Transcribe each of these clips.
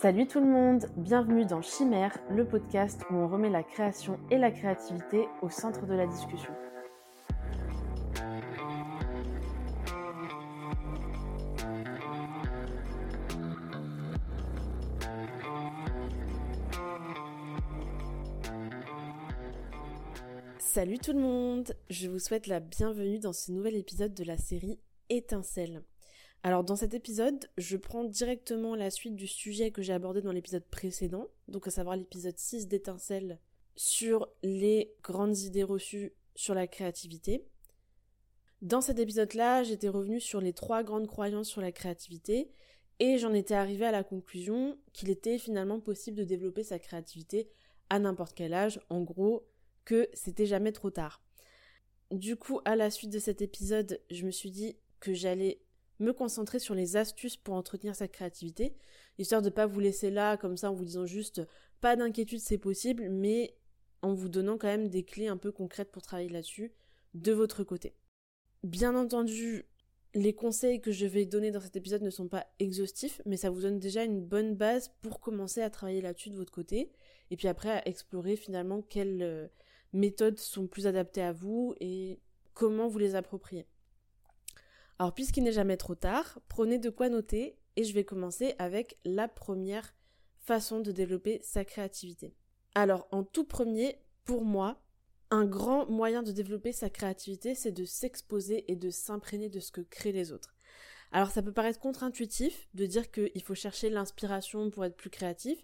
Salut tout le monde, bienvenue dans Chimère, le podcast où on remet la création et la créativité au centre de la discussion. Salut tout le monde, je vous souhaite la bienvenue dans ce nouvel épisode de la série Étincelle. Alors dans cet épisode, je prends directement la suite du sujet que j'ai abordé dans l'épisode précédent, donc à savoir l'épisode 6 d'étincelle sur les grandes idées reçues sur la créativité. Dans cet épisode-là, j'étais revenue sur les trois grandes croyances sur la créativité et j'en étais arrivée à la conclusion qu'il était finalement possible de développer sa créativité à n'importe quel âge, en gros que c'était jamais trop tard. Du coup, à la suite de cet épisode, je me suis dit que j'allais me concentrer sur les astuces pour entretenir sa créativité, histoire de ne pas vous laisser là comme ça en vous disant juste pas d'inquiétude c'est possible, mais en vous donnant quand même des clés un peu concrètes pour travailler là-dessus de votre côté. Bien entendu, les conseils que je vais donner dans cet épisode ne sont pas exhaustifs, mais ça vous donne déjà une bonne base pour commencer à travailler là-dessus de votre côté, et puis après à explorer finalement quelles euh, méthodes sont plus adaptées à vous et comment vous les approprier. Alors puisqu'il n'est jamais trop tard, prenez de quoi noter et je vais commencer avec la première façon de développer sa créativité. Alors en tout premier, pour moi, un grand moyen de développer sa créativité, c'est de s'exposer et de s'imprégner de ce que créent les autres. Alors ça peut paraître contre-intuitif de dire qu'il faut chercher l'inspiration pour être plus créatif,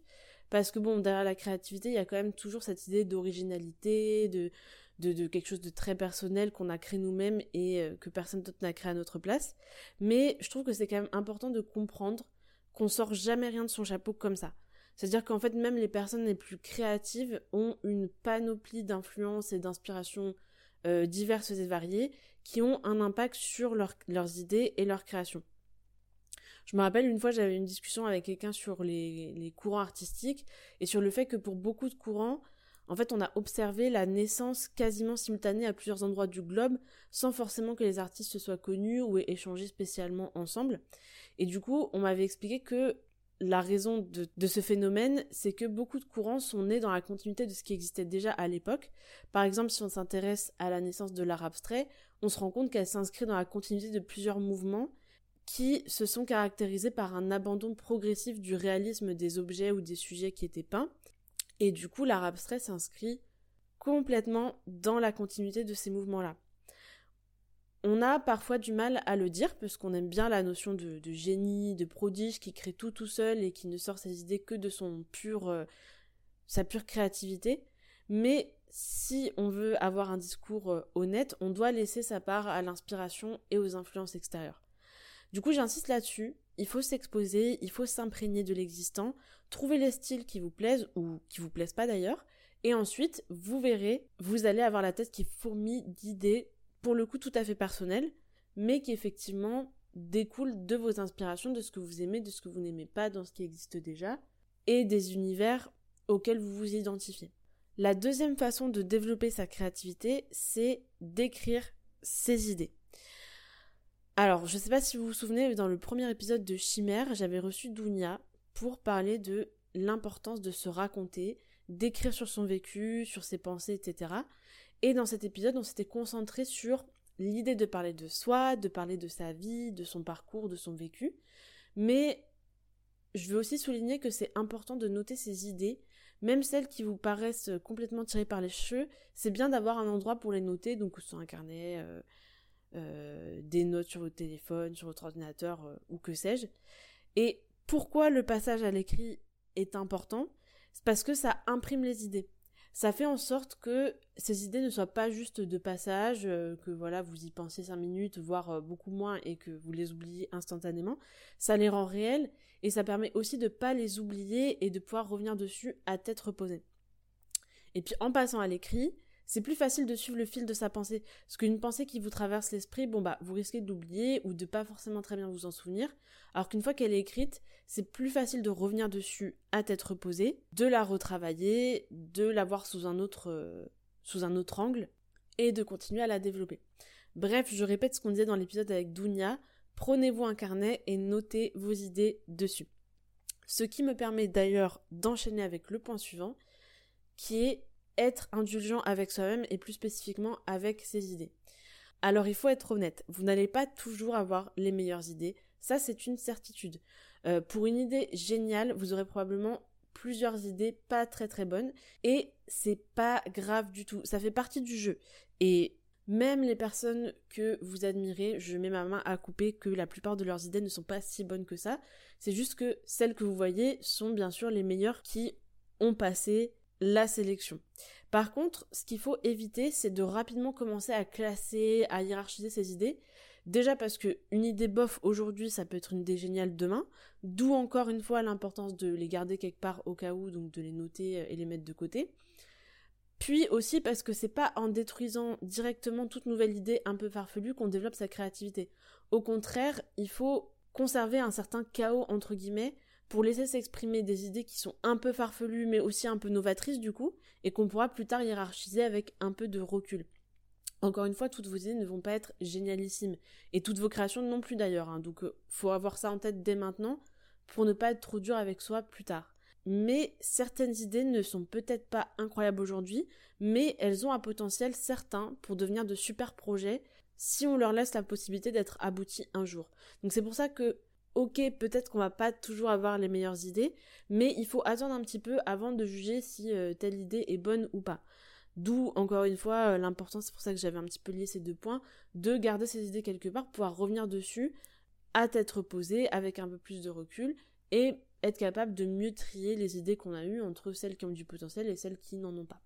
parce que bon, derrière la créativité, il y a quand même toujours cette idée d'originalité, de, de, quelque chose de très personnel qu'on a créé nous-mêmes et euh, que personne d'autre n'a créé à notre place. Mais je trouve que c'est quand même important de comprendre qu'on sort jamais rien de son chapeau comme ça. C'est-à-dire qu'en fait, même les personnes les plus créatives ont une panoplie d'influences et d'inspirations euh, diverses et variées qui ont un impact sur leurs idées et leur création. Je me rappelle une fois, j'avais une discussion avec quelqu'un sur les, courants artistiques et sur le fait que pour beaucoup de courants, en fait, on a observé la naissance quasiment simultanée à plusieurs endroits du globe, sans forcément que les artistes se soient connus ou aient échangé spécialement ensemble. Et du coup, on m'avait expliqué que la raison de, de ce phénomène, c'est que beaucoup de courants sont nés dans la continuité de ce qui existait déjà à l'époque. Par exemple, si on s'intéresse à la naissance de l'art abstrait, on se rend compte qu'elle s'inscrit dans la continuité de plusieurs mouvements qui se sont caractérisés par un abandon progressif du réalisme des objets ou des sujets qui étaient peints, et du coup, l'art abstrait s'inscrit complètement dans la continuité de ces mouvements-là. On a parfois du mal à le dire, parce qu'on aime bien la notion de, génie, de prodige, qui crée tout tout seul et qui ne sort ses idées que de son pur, euh, sa pure créativité. Mais si on veut avoir un discours euh, honnête, on doit laisser sa part à l'inspiration et aux influences extérieures. Du coup, j'insiste là-dessus. Il faut s'exposer, il faut s'imprégner de l'existant, trouver les styles qui vous plaisent ou qui vous plaisent pas d'ailleurs. Et ensuite, vous verrez, vous allez avoir la tête qui fourmille d'idées, pour le coup tout à fait personnelles, mais qui effectivement découlent de vos inspirations, de ce que vous aimez, de ce que vous n'aimez pas dans ce qui existe déjà, et des univers auxquels vous vous identifiez. La deuxième façon de développer sa créativité, c'est d'écrire ses idées. Alors, je ne sais pas si vous vous souvenez, mais dans le premier épisode de Chimère, j'avais reçu Dounia pour parler de l'importance de se raconter, d'écrire sur son vécu, sur ses pensées, etc. Et dans cet épisode, on s'était concentré sur l'idée de parler de soi, de parler de sa vie, de son parcours, de son vécu. Mais je veux aussi souligner que c'est important de noter ses idées, même celles qui vous paraissent complètement tirées par les cheveux. C'est bien d'avoir un endroit pour les noter, donc sur un carnet, euh, euh, des notes sur votre téléphone, sur votre ordinateur euh, ou que sais-je. Et pourquoi le passage à l'écrit est important? C'est parce que ça imprime les idées. Ça fait en sorte que ces idées ne soient pas juste de passage, euh, que voilà, vous y pensez cinq minutes, voire beaucoup moins, et que vous les oubliez instantanément. Ça les rend réelles et ça permet aussi de ne pas les oublier et de pouvoir revenir dessus à tête reposée. Et puis en passant à l'écrit, c'est plus facile de suivre le fil de sa pensée. Parce qu'une pensée qui vous traverse l'esprit, bon bah, vous risquez d'oublier ou de pas forcément très bien vous en souvenir. Alors qu'une fois qu'elle est écrite, c'est plus facile de revenir dessus à tête reposée, de la retravailler, de la voir sous un autre, euh, sous un autre angle et de continuer à la développer. Bref, je répète ce qu'on disait dans l'épisode avec Dounia. prenez-vous un carnet et notez vos idées dessus. Ce qui me permet d'ailleurs d'enchaîner avec le point suivant, qui est être indulgent avec soi-même et plus spécifiquement avec ses idées. Alors il faut être honnête, vous n'allez pas toujours avoir les meilleures idées, ça c'est une certitude. Euh, pour une idée géniale, vous aurez probablement plusieurs idées pas très très bonnes et c'est pas grave du tout, ça fait partie du jeu. Et même les personnes que vous admirez, je mets ma main à couper que la plupart de leurs idées ne sont pas si bonnes que ça. C'est juste que celles que vous voyez sont bien sûr les meilleures qui ont passé la sélection. Par contre, ce qu'il faut éviter, c'est de rapidement commencer à classer, à hiérarchiser ses idées. Déjà parce que une idée bof aujourd'hui, ça peut être une idée géniale demain. D'où encore une fois l'importance de les garder quelque part au cas où, donc de les noter et les mettre de côté. Puis aussi parce que c'est pas en détruisant directement toute nouvelle idée un peu farfelue qu'on développe sa créativité. Au contraire, il faut conserver un certain chaos entre guillemets pour laisser s'exprimer des idées qui sont un peu farfelues mais aussi un peu novatrices du coup et qu'on pourra plus tard hiérarchiser avec un peu de recul. Encore une fois, toutes vos idées ne vont pas être génialissimes et toutes vos créations non plus d'ailleurs. Hein. donc euh, faut avoir ça en tête dès maintenant pour ne pas être trop dur avec soi plus tard mais certaines idées ne sont peut-être pas incroyables aujourd'hui, mais elles ont un potentiel certain pour devenir de super projets si on leur laisse la possibilité d'être aboutis un jour. Donc c'est pour ça que, ok, peut-être qu'on va pas toujours avoir les meilleures idées, mais il faut attendre un petit peu avant de juger si euh, telle idée est bonne ou pas. D'où, encore une fois, euh, l'importance, c'est pour ça que j'avais un petit peu lié ces deux points, de garder ces idées quelque part, pouvoir revenir dessus à tête reposée, avec un peu plus de recul, et être capable de mieux trier les idées qu'on a eues entre celles qui ont du potentiel et celles qui n'en ont pas.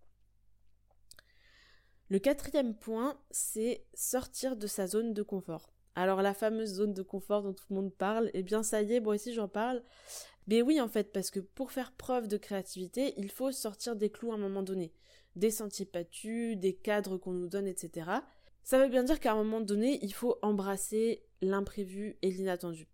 Le quatrième point, c'est sortir de sa zone de confort. Alors la fameuse zone de confort dont tout le monde parle, eh bien ça y est, moi aussi j'en parle. Mais oui en fait, parce que pour faire preuve de créativité, il faut sortir des clous à un moment donné. Des sentiers battus, des cadres qu'on nous donne, etc. Ça veut bien dire qu'à un moment donné, il faut embrasser l'imprévu et l'inattendu.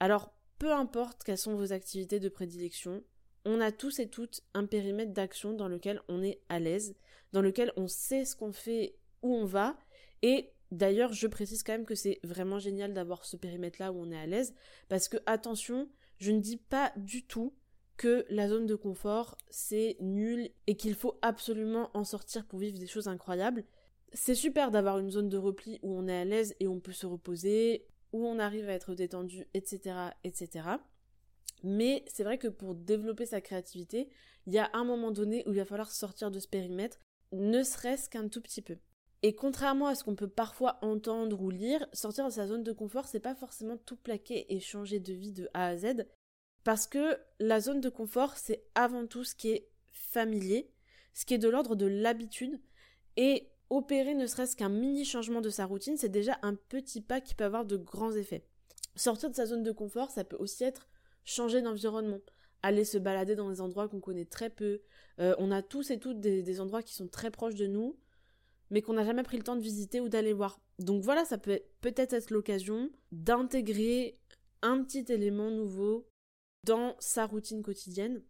Alors peu importe quelles sont vos activités de prédilection, on a tous et toutes un périmètre d'action dans lequel on est à l'aise, dans lequel on sait ce qu'on fait, où on va, et d'ailleurs je précise quand même que c'est vraiment génial d'avoir ce périmètre-là où on est à l'aise, parce que attention, je ne dis pas du tout que la zone de confort c'est nul et qu'il faut absolument en sortir pour vivre des choses incroyables. C'est super d'avoir une zone de repli où on est à l'aise et on peut se reposer, où on arrive à être détendu, etc., etc. Mais c'est vrai que pour développer sa créativité, il y a un moment donné où il va falloir sortir de ce périmètre, ne serait-ce qu'un tout petit peu. Et contrairement à ce qu'on peut parfois entendre ou lire, sortir de sa zone de confort, c'est pas forcément tout plaquer et changer de vie de A à Z, parce que la zone de confort, c'est avant tout ce qui est familier, ce qui est de l'ordre de l'habitude, et opérer ne serait-ce qu'un mini changement de sa routine, c'est déjà un petit pas qui peut avoir de grands effets. Sortir de sa zone de confort, ça peut aussi être changer d'environnement, aller se balader dans des endroits qu'on connaît très peu. Euh, on a tous et toutes des, endroits qui sont très proches de nous, mais qu'on n'a jamais pris le temps de visiter ou d'aller voir. Donc voilà, ça peut peut-être être l'occasion d'intégrer un petit élément nouveau dans sa routine quotidienne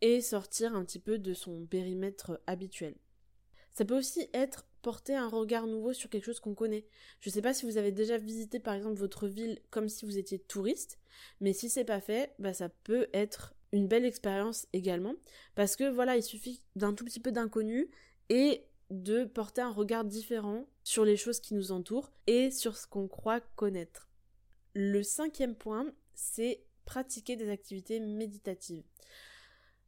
et sortir un petit peu de son périmètre habituel. Ça peut aussi être porter un regard nouveau sur quelque chose qu'on connaît. Je ne sais pas si vous avez déjà visité par exemple votre ville comme si vous étiez touriste, mais si c'est pas fait, bah ça peut être une belle expérience également parce que voilà, il suffit d'un tout petit peu d'inconnu et de porter un regard différent sur les choses qui nous entourent et sur ce qu'on croit connaître. Le cinquième point, c'est pratiquer des activités méditatives.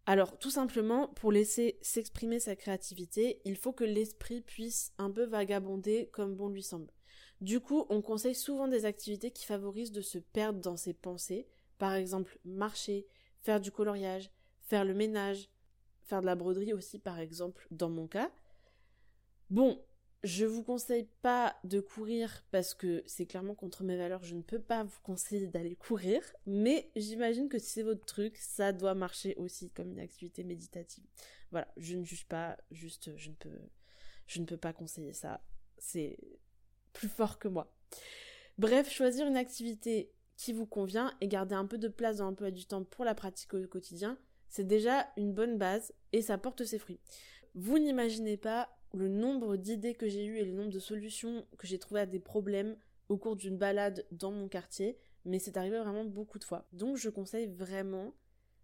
Alors, tout simplement, pour laisser s'exprimer sa créativité, il faut que l'esprit puisse un peu vagabonder comme bon lui semble. Du coup, on conseille souvent des activités qui favorisent de se perdre dans ses pensées, par exemple marcher, faire du coloriage, faire le ménage, faire de la broderie aussi par exemple dans mon cas. Bon, je vous conseille pas de courir parce que c'est clairement contre mes valeurs, je ne peux pas vous conseiller d'aller courir, mais j'imagine que si c'est votre truc, ça doit marcher aussi comme une activité méditative. Voilà, je ne juge pas, juste je ne peux je ne peux pas conseiller ça. C'est plus fort que moi. Bref, choisir une activité qui vous convient et garder un peu de place dans l'emploi du temps pour la pratique au quotidien, c'est déjà une bonne base et ça porte ses fruits. Vous n'imaginez pas le nombre d'idées que j'ai eues et le nombre de solutions que j'ai trouvées à des problèmes au cours d'une balade dans mon quartier, mais c'est arrivé vraiment beaucoup de fois. Donc je conseille vraiment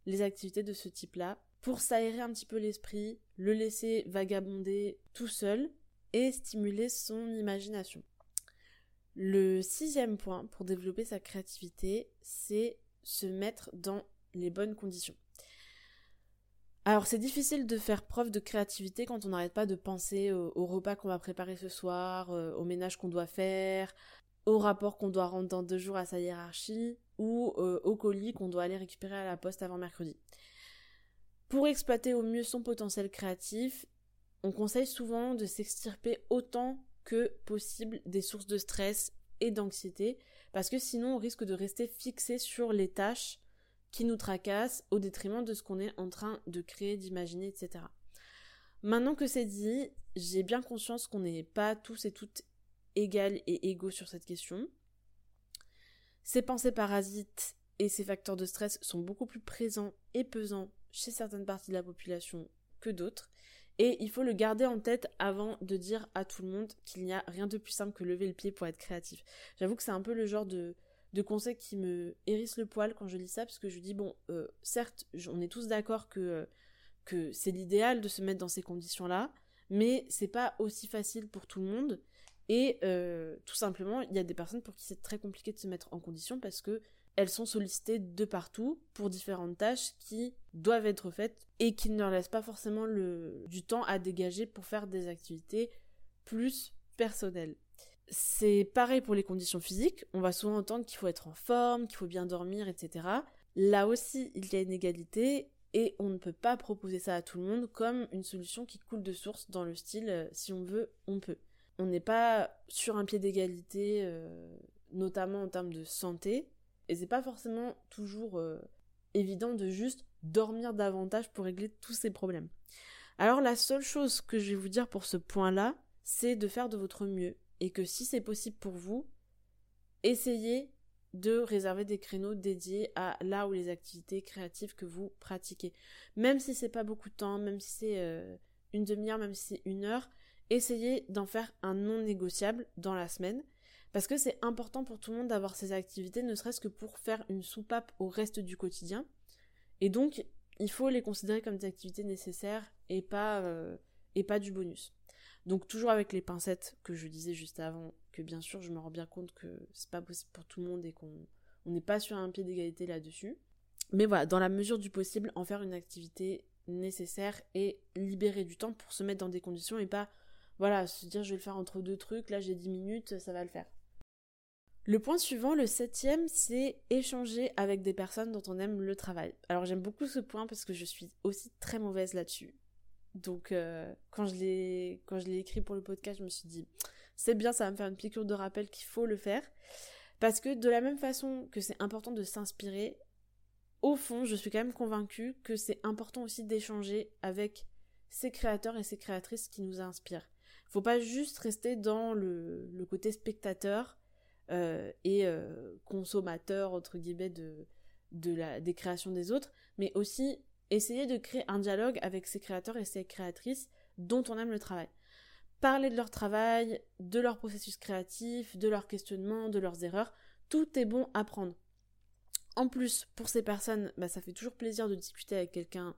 les activités de ce type-là pour s'aérer un petit peu l'esprit, le laisser vagabonder tout seul et stimuler son imagination. Le sixième point pour développer sa créativité, c'est se mettre dans les bonnes conditions. Alors c'est difficile de faire preuve de créativité quand on n'arrête pas de penser au, repas qu'on va préparer ce soir, euh, au ménage qu'on doit faire, au rapport qu'on doit rendre dans deux jours à sa hiérarchie, ou euh, au colis qu'on doit aller récupérer à la poste avant mercredi. Pour exploiter au mieux son potentiel créatif, on conseille souvent de s'extirper autant que possible des sources de stress et d'anxiété, parce que sinon on risque de rester fixé sur les tâches qui nous tracasse au détriment de ce qu'on est en train de créer, d'imaginer, etc. Maintenant que c'est dit, j'ai bien conscience qu'on n'est pas tous et toutes égales et égaux sur cette question. Ces pensées parasites et ces facteurs de stress sont beaucoup plus présents et pesants chez certaines parties de la population que d'autres. Et il faut le garder en tête avant de dire à tout le monde qu'il n'y a rien de plus simple que lever le pied pour être créatif. J'avoue que c'est un peu le genre de, de conseils qui me hérissent le poil quand je lis ça, parce que je dis, bon, euh, certes, on est tous d'accord que, euh, que c'est l'idéal de se mettre dans ces conditions-là, mais c'est pas aussi facile pour tout le monde. Et euh, tout simplement, il y a des personnes pour qui c'est très compliqué de se mettre en condition parce que elles sont sollicitées de partout pour différentes tâches qui doivent être faites et qui ne leur laissent pas forcément le, du temps à dégager pour faire des activités plus personnelles. C'est pareil pour les conditions physiques. On va souvent entendre qu'il faut être en forme, qu'il faut bien dormir, etc. Là aussi, il y a une égalité et on ne peut pas proposer ça à tout le monde comme une solution qui coule de source dans le style euh, si on veut, on peut. On n'est pas sur un pied d'égalité, euh, notamment en termes de santé, et c'est pas forcément toujours euh, évident de juste dormir davantage pour régler tous ces problèmes. Alors la seule chose que je vais vous dire pour ce point-là, c'est de faire de votre mieux et que si c'est possible pour vous, essayez de réserver des créneaux dédiés à là où les activités créatives que vous pratiquez. Même si c'est pas beaucoup de temps, même si c'est euh, une demi-heure, même si c'est une heure, essayez d'en faire un non négociable dans la semaine. Parce que c'est important pour tout le monde d'avoir ces activités, ne serait-ce que pour faire une soupape au reste du quotidien. Et donc, il faut les considérer comme des activités nécessaires et pas, euh, et pas du bonus. Donc toujours avec les pincettes que je disais juste avant, que bien sûr je me rends bien compte que c'est pas possible pour tout le monde et qu'on n'est pas sur un pied d'égalité là-dessus. Mais voilà, dans la mesure du possible, en faire une activité nécessaire et libérer du temps pour se mettre dans des conditions et pas, voilà, se dire je vais le faire entre deux trucs, là j'ai 10 minutes, ça va le faire. Le point suivant, le septième, c'est échanger avec des personnes dont on aime le travail. Alors j'aime beaucoup ce point parce que je suis aussi très mauvaise là-dessus. Donc euh, quand je l'ai écrit pour le podcast, je me suis dit c'est bien, ça va me faire une piqûre de rappel qu'il faut le faire parce que de la même façon que c'est important de s'inspirer, au fond, je suis quand même convaincue que c'est important aussi d'échanger avec ces créateurs et ces créatrices qui nous inspirent. Faut pas juste rester dans le, le côté spectateur euh, et euh, consommateur entre guillemets de de la des créations des autres, mais aussi Essayez de créer un dialogue avec ces créateurs et ces créatrices dont on aime le travail. Parler de leur travail, de leur processus créatif, de leurs questionnements, de leurs erreurs, tout est bon à prendre. En plus, pour ces personnes, bah, ça fait toujours plaisir de discuter avec quelqu'un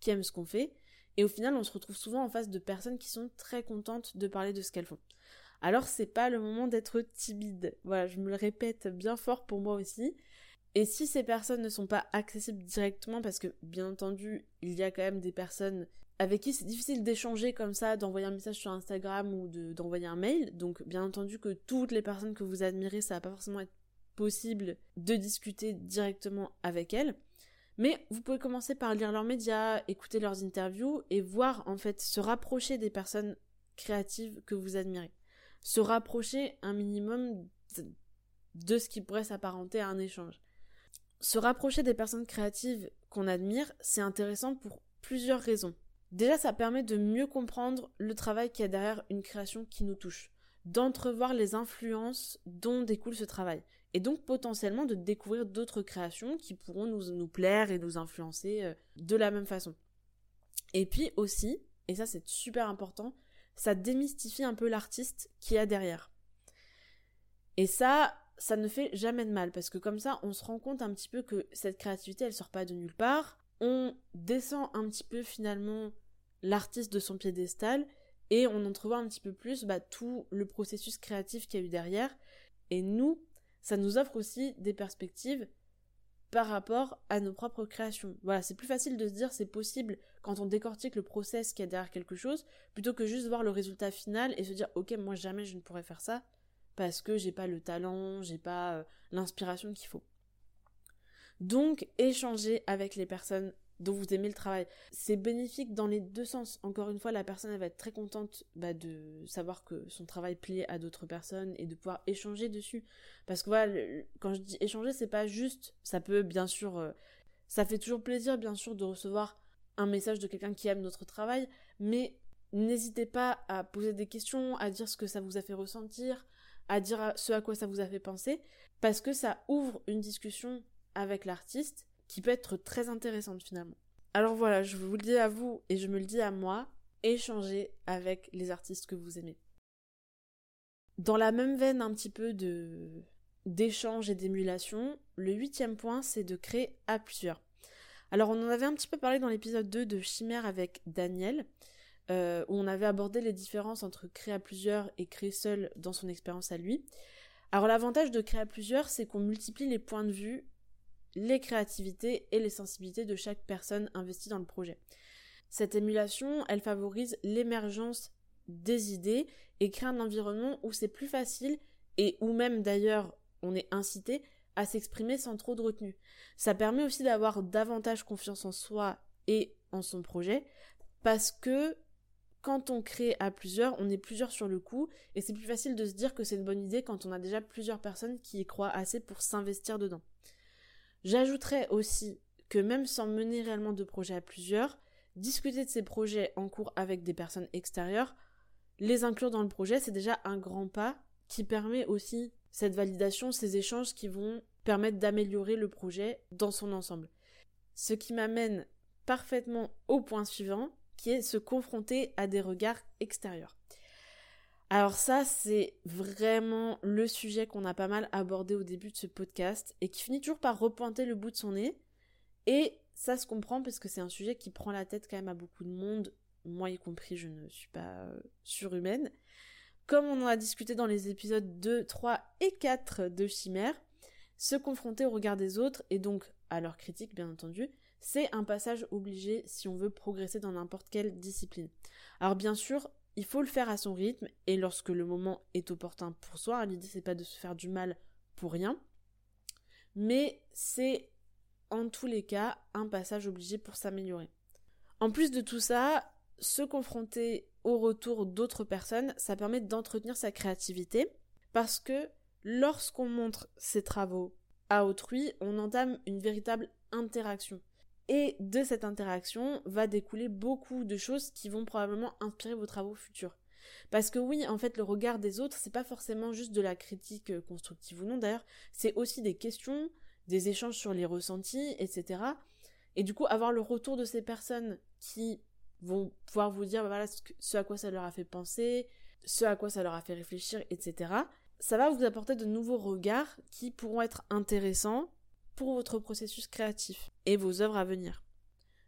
qui aime ce qu'on fait, et au final, on se retrouve souvent en face de personnes qui sont très contentes de parler de ce qu'elles font. Alors, c'est pas le moment d'être timide. Voilà, je me le répète bien fort pour moi aussi. Et si ces personnes ne sont pas accessibles directement, parce que bien entendu, il y a quand même des personnes avec qui c'est difficile d'échanger comme ça, d'envoyer un message sur Instagram ou d'envoyer un mail, donc bien entendu que toutes les personnes que vous admirez, ça va pas forcément être possible de discuter directement avec elles. Mais vous pouvez commencer par lire leurs médias, écouter leurs interviews et voir en fait se rapprocher des personnes créatives que vous admirez. Se rapprocher un minimum de ce qui pourrait s'apparenter à un échange. Se rapprocher des personnes créatives qu'on admire, c'est intéressant pour plusieurs raisons. Déjà, ça permet de mieux comprendre le travail qui y a derrière une création qui nous touche, d'entrevoir les influences dont découle ce travail, et donc potentiellement de découvrir d'autres créations qui pourront nous, plaire et nous influencer euh, de la même façon. Et puis aussi, et ça c'est super important, ça démystifie un peu l'artiste qui a derrière. Et ça, ça ne fait jamais de mal parce que comme ça, on se rend compte un petit peu que cette créativité, elle sort pas de nulle part. On descend un petit peu finalement l'artiste de son piédestal et on entrevoit un petit peu plus bah, tout le processus créatif qu'il y a eu derrière. Et nous, ça nous offre aussi des perspectives par rapport à nos propres créations. Voilà, c'est plus facile de se dire c'est possible quand on décortique le process qu'il y a derrière quelque chose, plutôt que juste voir le résultat final et se dire ok moi jamais je ne pourrais faire ça parce que j'ai pas le talent, j'ai pas euh, l'inspiration qu'il faut. Donc échanger avec les personnes dont vous aimez le travail. C'est bénéfique dans les deux sens. Encore une fois, la personne va être très contente bah, de savoir que son travail plaît à d'autres personnes et de pouvoir échanger dessus. Parce que voilà, quand je dis échanger, c'est pas juste. Ça peut bien sûr, euh, ça fait toujours plaisir bien sûr de recevoir un message de quelqu'un qui aime notre travail, mais n'hésitez pas à poser des questions, à dire ce que ça vous a fait ressentir, à dire ce à quoi ça vous a fait penser, parce que ça ouvre une discussion avec l'artiste qui peut être très intéressante finalement. Alors voilà, je vous le dis à vous et je me le dis à moi, échangez avec les artistes que vous aimez. Dans la même veine un petit peu de d'échange et d'émulation, le huitième point c'est de créer à plusieurs. Alors on en avait un petit peu parlé dans l'épisode 2 de Chimère avec Daniel, euh, où on avait abordé les différences entre créer à plusieurs et créer seul dans son expérience à lui. Alors l'avantage de créer à plusieurs, c'est qu'on multiplie les points de vue les créativités et les sensibilités de chaque personne investie dans le projet. Cette émulation, elle favorise l'émergence des idées et crée un environnement où c'est plus facile et où même d'ailleurs on est incité à s'exprimer sans trop de retenue. Ça permet aussi d'avoir davantage confiance en soi et en son projet parce que quand on crée à plusieurs, on est plusieurs sur le coup et c'est plus facile de se dire que c'est une bonne idée quand on a déjà plusieurs personnes qui y croient assez pour s'investir dedans. J'ajouterais aussi que même sans mener réellement de projet à plusieurs, discuter de ces projets en cours avec des personnes extérieures, les inclure dans le projet, c'est déjà un grand pas qui permet aussi cette validation, ces échanges qui vont permettre d'améliorer le projet dans son ensemble. Ce qui m'amène parfaitement au point suivant, qui est se confronter à des regards extérieurs. Alors ça, c'est vraiment le sujet qu'on a pas mal abordé au début de ce podcast et qui finit toujours par repointer le bout de son nez. Et ça se comprend parce que c'est un sujet qui prend la tête quand même à beaucoup de monde, moi y compris, je ne suis pas euh, surhumaine. Comme on en a discuté dans les épisodes 2, 3 et 4 de Chimère, se confronter au regard des autres et donc à leurs critiques bien entendu, c'est un passage obligé si on veut progresser dans n'importe quelle discipline. Alors bien sûr, il faut le faire à son rythme et lorsque le moment est opportun pour soi. L'idée c'est pas de se faire du mal pour rien, mais c'est en tous les cas un passage obligé pour s'améliorer. En plus de tout ça, se confronter au retour d'autres personnes, ça permet d'entretenir sa créativité parce que lorsqu'on montre ses travaux à autrui, on entame une véritable interaction. Et de cette interaction va découler beaucoup de choses qui vont probablement inspirer vos travaux futurs. Parce que oui, en fait, le regard des autres, c'est pas forcément juste de la critique euh, constructive ou non d'ailleurs, c'est aussi des questions, des échanges sur les ressentis, etc. Et du coup, avoir le retour de ces personnes qui vont pouvoir vous dire bah ce à quoi ça leur a fait penser, ce à quoi ça leur a fait réfléchir, etc. Ça va vous apporter de nouveaux regards qui pourront être intéressants pour votre processus créatif et vos œuvres à venir.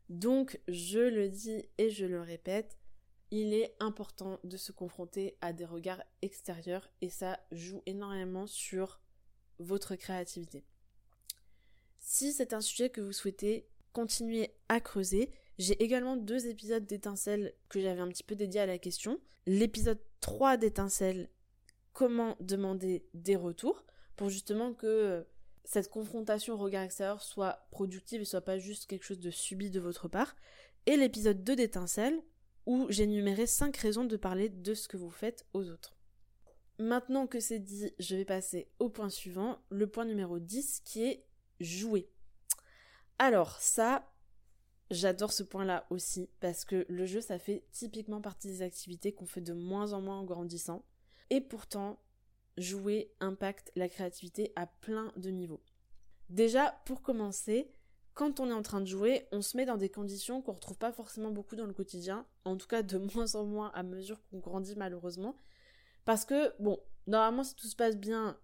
Donc, je le dis et je le répète, il est important de se confronter à des regards extérieurs et ça joue énormément sur votre créativité. Si c'est un sujet que vous souhaitez continuer à creuser, j'ai également deux épisodes d'étincelles que j'avais un petit peu dédiés à la question. L'épisode 3 d'étincelles, comment demander des retours, pour justement que cette confrontation au regard extérieur soit productive et soit pas juste quelque chose de subi de votre part. Et l'épisode 2 d'étincelle, où j'ai numéré 5 raisons de parler de ce que vous faites aux autres. Maintenant que c'est dit, je vais passer au point suivant, le point numéro 10 qui est jouer. Alors ça, j'adore ce point-là aussi parce que le jeu ça fait typiquement partie des activités qu'on fait de moins en moins en grandissant. Et pourtant, jouer impacte la créativité à plein de niveaux. Déjà, pour commencer, quand on est en train de jouer, on se met dans des conditions qu'on retrouve pas forcément beaucoup dans le quotidien, en tout cas de moins en moins à mesure qu'on grandit malheureusement. Parce que, bon, normalement si tout se passe bien,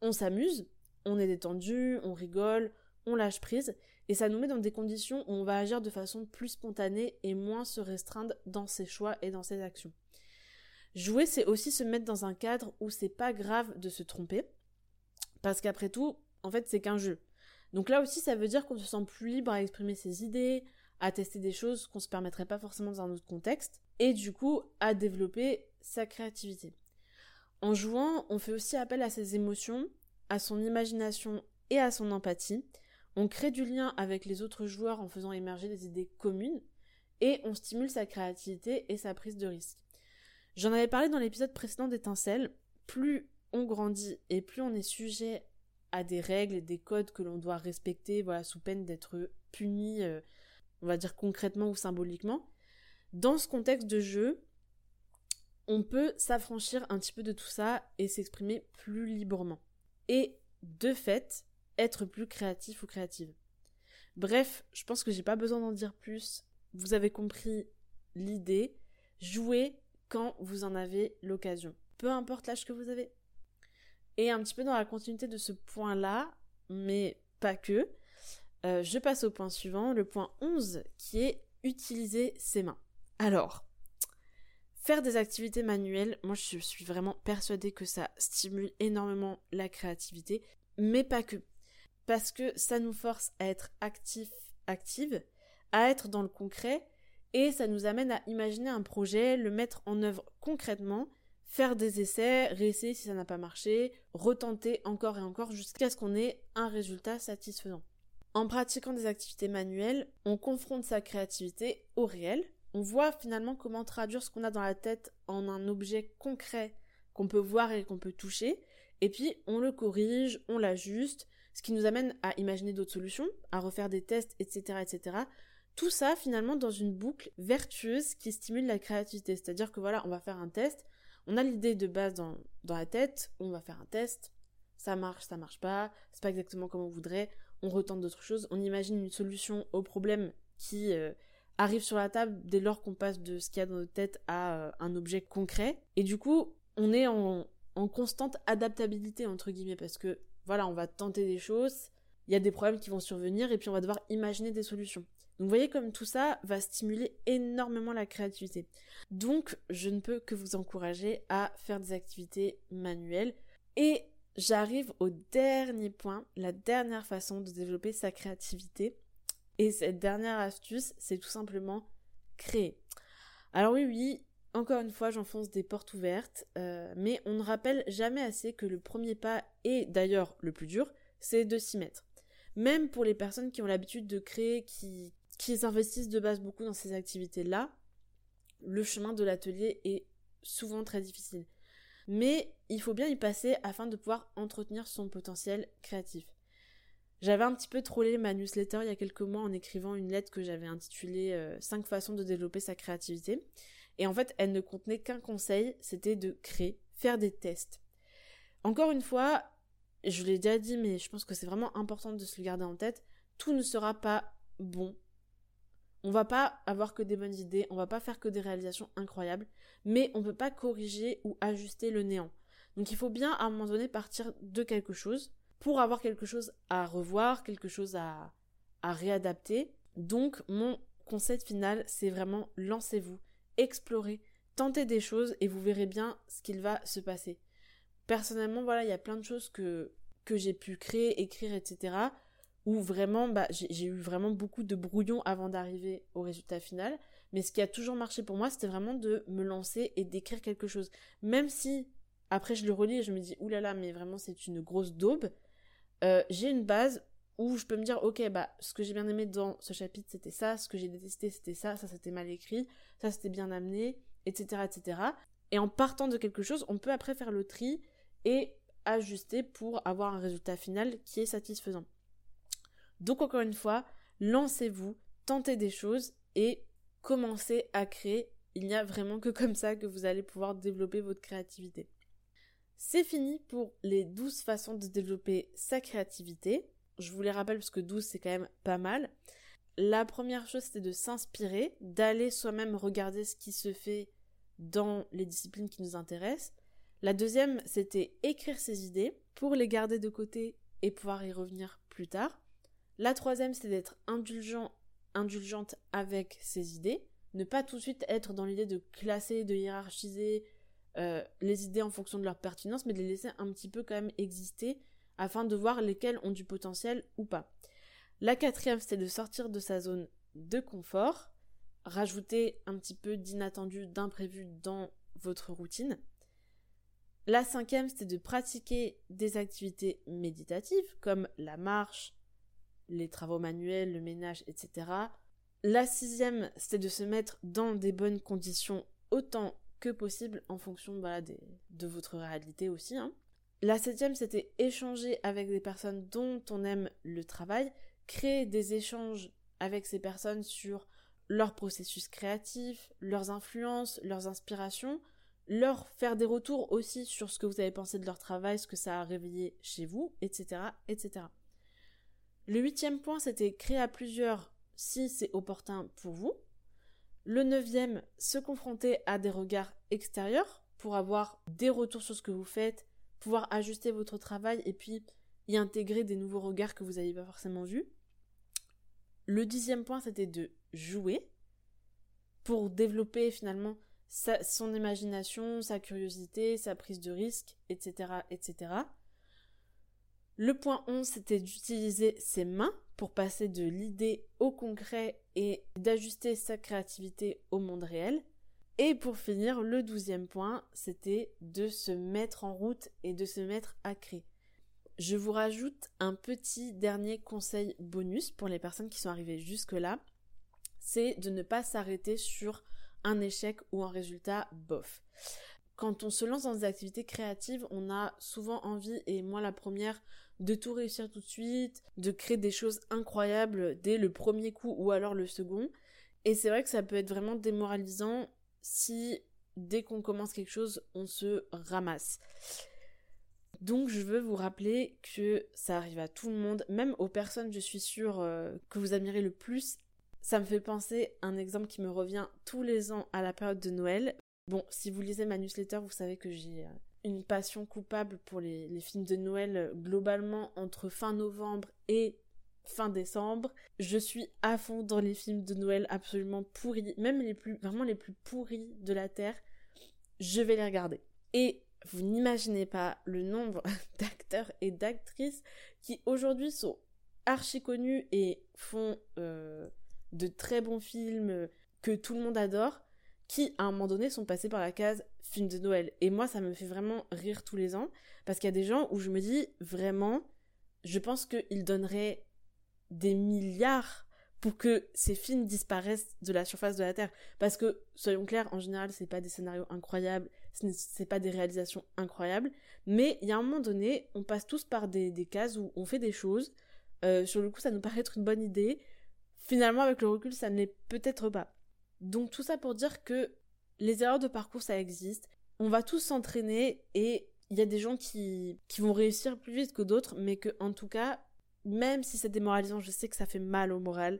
on s'amuse, on est détendu, on rigole, on lâche prise, et ça nous met dans des conditions où on va agir de façon plus spontanée et moins se restreindre dans ses choix et dans ses actions. Jouer, c'est aussi se mettre dans un cadre où c'est pas grave de se tromper, parce qu'après tout, en fait, c'est qu'un jeu. Donc là aussi, ça veut dire qu'on se sent plus libre à exprimer ses idées, à tester des choses qu'on se permettrait pas forcément dans un autre contexte, et du coup, à développer sa créativité. En jouant, on fait aussi appel à ses émotions, à son imagination et à son empathie. On crée du lien avec les autres joueurs en faisant émerger des idées communes, et on stimule sa créativité et sa prise de risque. J'en avais parlé dans l'épisode précédent d'Étincelle, plus on grandit et plus on est sujet à des règles et des codes que l'on doit respecter, voilà, sous peine d'être puni, euh, on va dire concrètement ou symboliquement. Dans ce contexte de jeu, on peut s'affranchir un petit peu de tout ça et s'exprimer plus librement. Et de fait, être plus créatif ou créative. Bref, je pense que j'ai pas besoin d'en dire plus. Vous avez compris l'idée. Jouez quand vous en avez l'occasion. Peu importe l'âge que vous avez. Et un petit peu dans la continuité de ce point-là, mais pas que, euh, je passe au point suivant, le point 11, qui est utiliser ses mains. Alors, faire des activités manuelles, moi je suis vraiment persuadée que ça stimule énormément la créativité, mais pas que. Parce que ça nous force à être actif, active, à être dans le concret, et ça nous amène à imaginer un projet, le mettre en œuvre concrètement, faire des essais, réessayer si ça n'a pas marché, retenter encore et encore jusqu'à ce qu'on ait un résultat satisfaisant. En pratiquant des activités manuelles, on confronte sa créativité au réel, on voit finalement comment traduire ce qu'on a dans la tête en un objet concret qu'on peut voir et qu'on peut toucher, et puis on le corrige, on l'ajuste, ce qui nous amène à imaginer d'autres solutions, à refaire des tests, etc., etc., tout ça finalement dans une boucle vertueuse qui stimule la créativité. C'est-à-dire que voilà, on va faire un test, on a l'idée de base dans, la tête, on va faire un test, ça marche, ça marche pas, c'est pas exactement comme on voudrait, on retente d'autres choses, on imagine une solution au problème qui euh, arrive sur la table dès lors qu'on passe de ce qu'il y a dans notre tête à euh, un objet concret. Et du coup, on est en, en constante adaptabilité entre guillemets parce que voilà, on va tenter des choses, il y a des problèmes qui vont survenir et puis on va devoir imaginer des solutions. Donc vous voyez comme tout ça va stimuler énormément la créativité. Donc je ne peux que vous encourager à faire des activités manuelles. Et j'arrive au dernier point, la dernière façon de développer sa créativité. Et cette dernière astuce, c'est tout simplement créer. Alors oui, oui, encore une fois, j'enfonce des portes ouvertes, euh, mais on ne rappelle jamais assez que le premier pas, et d'ailleurs le plus dur, c'est de s'y mettre. Même pour les personnes qui ont l'habitude de créer, qui, qui s'investissent de base beaucoup dans ces activités-là, le chemin de l'atelier est souvent très difficile. Mais il faut bien y passer afin de pouvoir entretenir son potentiel créatif. J'avais un petit peu trollé ma newsletter il y a quelques mois en écrivant une lettre que j'avais intitulée 5 euh, façons de développer sa créativité. Et en fait, elle ne contenait qu'un conseil, c'était de créer, faire des tests. Encore une fois, je l'ai déjà dit, mais je pense que c'est vraiment important de se le garder en tête, tout ne sera pas bon on va pas avoir que des bonnes idées, on va pas faire que des réalisations incroyables, mais on peut pas corriger ou ajuster le néant. Donc il faut bien à un moment donné partir de quelque chose pour avoir quelque chose à revoir, quelque chose à, réadapter. Donc mon conseil final, c'est vraiment lancez-vous, explorez, tentez des choses et vous verrez bien ce qu'il va se passer. Personnellement, voilà, il y a plein de choses que j'ai pu créer, écrire, etc où vraiment, bah, j'ai eu vraiment beaucoup de brouillons avant d'arriver au résultat final. Mais ce qui a toujours marché pour moi, c'était vraiment de me lancer et d'écrire quelque chose. Même si, après, je le relis et je me dis, oulala, mais vraiment, c'est une grosse daube. Euh, j'ai une base où je peux me dire, ok, bah, ce que j'ai bien aimé dans ce chapitre, c'était ça, ce que j'ai détesté, c'était ça, ça, c'était mal écrit, ça, c'était bien amené, etc., etc. Et en partant de quelque chose, on peut après faire le tri et ajuster pour avoir un résultat final qui est satisfaisant. Donc encore une fois, lancez-vous, tentez des choses et commencez à créer. Il n'y a vraiment que comme ça que vous allez pouvoir développer votre créativité. C'est fini pour les 12 façons de développer sa créativité. Je vous les rappelle parce que 12 c'est quand même pas mal. La première chose c'était de s'inspirer, d'aller soi-même regarder ce qui se fait dans les disciplines qui nous intéressent. La deuxième c'était écrire ses idées. pour les garder de côté et pouvoir y revenir plus tard. La troisième, c'est d'être indulgent, indulgente avec ses idées. Ne pas tout de suite être dans l'idée de classer, de hiérarchiser euh, les idées en fonction de leur pertinence, mais de les laisser un petit peu quand même exister afin de voir lesquelles ont du potentiel ou pas. La quatrième, c'est de sortir de sa zone de confort, rajouter un petit peu d'inattendu, d'imprévu dans votre routine. La cinquième, c'est de pratiquer des activités méditatives comme la marche, les travaux manuels, le ménage, etc. La sixième, c'est de se mettre dans des bonnes conditions autant que possible en fonction de votre réalité aussi. Hein. La septième, c'était échanger avec des personnes dont on aime le travail, créer des échanges avec ces personnes sur leur processus créatif, leurs influences, leurs inspirations, leur faire des retours aussi sur ce que vous avez pensé de leur travail, ce que ça a réveillé chez vous, etc. etc. Le huitième point, c'était créer à plusieurs si c'est opportun pour vous. Le neuvième, se confronter à des regards extérieurs pour avoir des retours sur ce que vous faites, pouvoir ajuster votre travail et puis y intégrer des nouveaux regards que vous n'avez pas forcément vus. Le dixième point, c'était de jouer pour développer finalement son imagination, sa curiosité, sa prise de risque, etc., etc. Le point 11, c'était d'utiliser ses mains pour passer de l'idée au concret et d'ajuster sa créativité au monde réel. Et pour finir, le douzième point, c'était de se mettre en route et de se mettre à créer. Je vous rajoute un petit dernier conseil bonus pour les personnes qui sont arrivées jusque-là, c'est de ne pas s'arrêter sur un échec ou un résultat bof. Quand on se lance dans des activités créatives, on a souvent envie, et moi la première, de tout réussir tout de suite, de créer des choses incroyables dès le premier coup ou alors le second. Et c'est vrai que ça peut être vraiment démoralisant si dès qu'on commence quelque chose, on se ramasse. Donc je veux vous rappeler que ça arrive à tout le monde, même aux personnes, je suis sûre, euh, que vous admirez le plus. Ça me fait penser un exemple qui me revient tous les ans à la période de Noël. Bon, si vous lisez ma newsletter, vous savez que j'ai euh, une passion coupable pour les, films de Noël euh, globalement entre fin novembre et fin décembre. Je suis à fond dans les films de Noël absolument pourris, même les plus, vraiment les plus pourris de la Terre. Je vais les regarder. Et vous n'imaginez pas le nombre d'acteurs et d'actrices qui aujourd'hui sont archi connus et font euh, de très bons films que tout le monde adore, qui à un moment donné sont passés par la case film de Noël. Et moi, ça me fait vraiment rire tous les ans, parce qu'il y a des gens où je me dis vraiment, je pense qu'ils donneraient des milliards pour que ces films disparaissent de la surface de la Terre. Parce que, soyons clairs, en général, c'est pas des scénarios incroyables, c'est pas des réalisations incroyables, mais il y a un moment donné, on passe tous par des, cases où on fait des choses, euh, sur le coup, ça nous paraît être une bonne idée, finalement, avec le recul, ça ne l'est peut-être pas. Donc, tout ça pour dire que les erreurs de parcours, ça existe, on va tous s'entraîner et il y a des gens qui, vont réussir plus vite que d'autres, mais que, en tout cas, même si c'est démoralisant, je sais que ça fait mal au moral,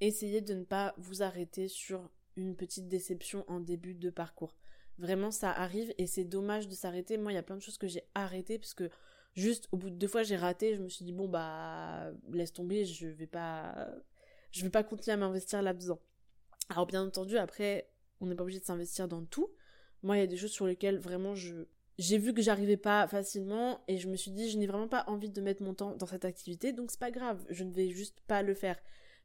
essayez de ne pas vous arrêter sur une petite déception en début de parcours. Vraiment, ça arrive et c'est dommage de s'arrêter. Moi, il y a plein de choses que j'ai arrêtées parce que juste au bout de deux fois, j'ai raté. Je me suis dit, bon, bah, laisse tomber, je vais pas, je vais pas continuer à m'investir là-dedans. Alors, bien entendu, après, on n'est pas obligé de s'investir dans tout. Moi, il y a des choses sur lesquelles vraiment je, j'ai vu que j'arrivais pas facilement et je me suis dit je n'ai vraiment pas envie de mettre mon temps dans cette activité donc c'est pas grave, je ne vais juste pas le faire.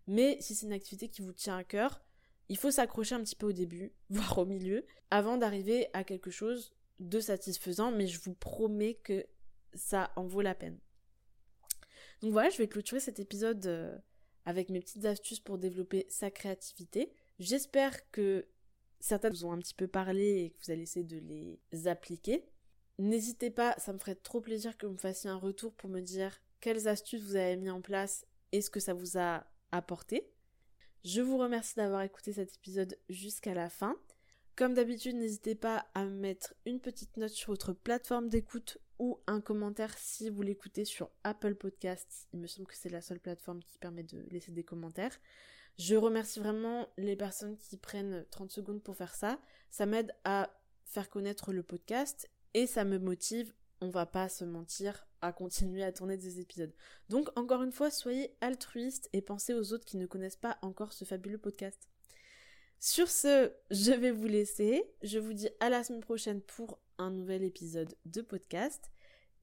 Mais si c'est une activité qui vous tient à cœur, il faut s'accrocher un petit peu au début, voire au milieu, avant d'arriver à quelque chose de satisfaisant, mais je vous promets que ça en vaut la peine. Donc voilà, je vais clôturer cet épisode euh, avec mes petites astuces pour développer sa créativité. J'espère que certaines vous ont un petit peu parlé et que vous allez essayer de les appliquer. N'hésitez pas, ça me ferait trop plaisir que vous me fassiez un retour pour me dire quelles astuces vous avez mis en place et ce que ça vous a apporté. Je vous remercie d'avoir écouté cet épisode jusqu'à la fin. Comme d'habitude, n'hésitez pas à mettre une petite note sur votre plateforme d'écoute ou un commentaire si vous l'écoutez sur Apple Podcasts. Il me semble que c'est la seule plateforme qui permet de laisser des commentaires. Je remercie vraiment les personnes qui prennent 30 secondes pour faire ça. Ça m'aide à faire connaître le podcast et ça me motive on va pas se mentir à continuer à tourner des épisodes. Donc encore une fois, soyez altruistes et pensez aux autres qui ne connaissent pas encore ce fabuleux podcast. Sur ce, je vais vous laisser. Je vous dis à la semaine prochaine pour un nouvel épisode de podcast.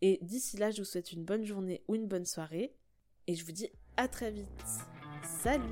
Et d'ici là, je vous souhaite une bonne journée ou une bonne soirée. Et je vous dis à très vite. Salut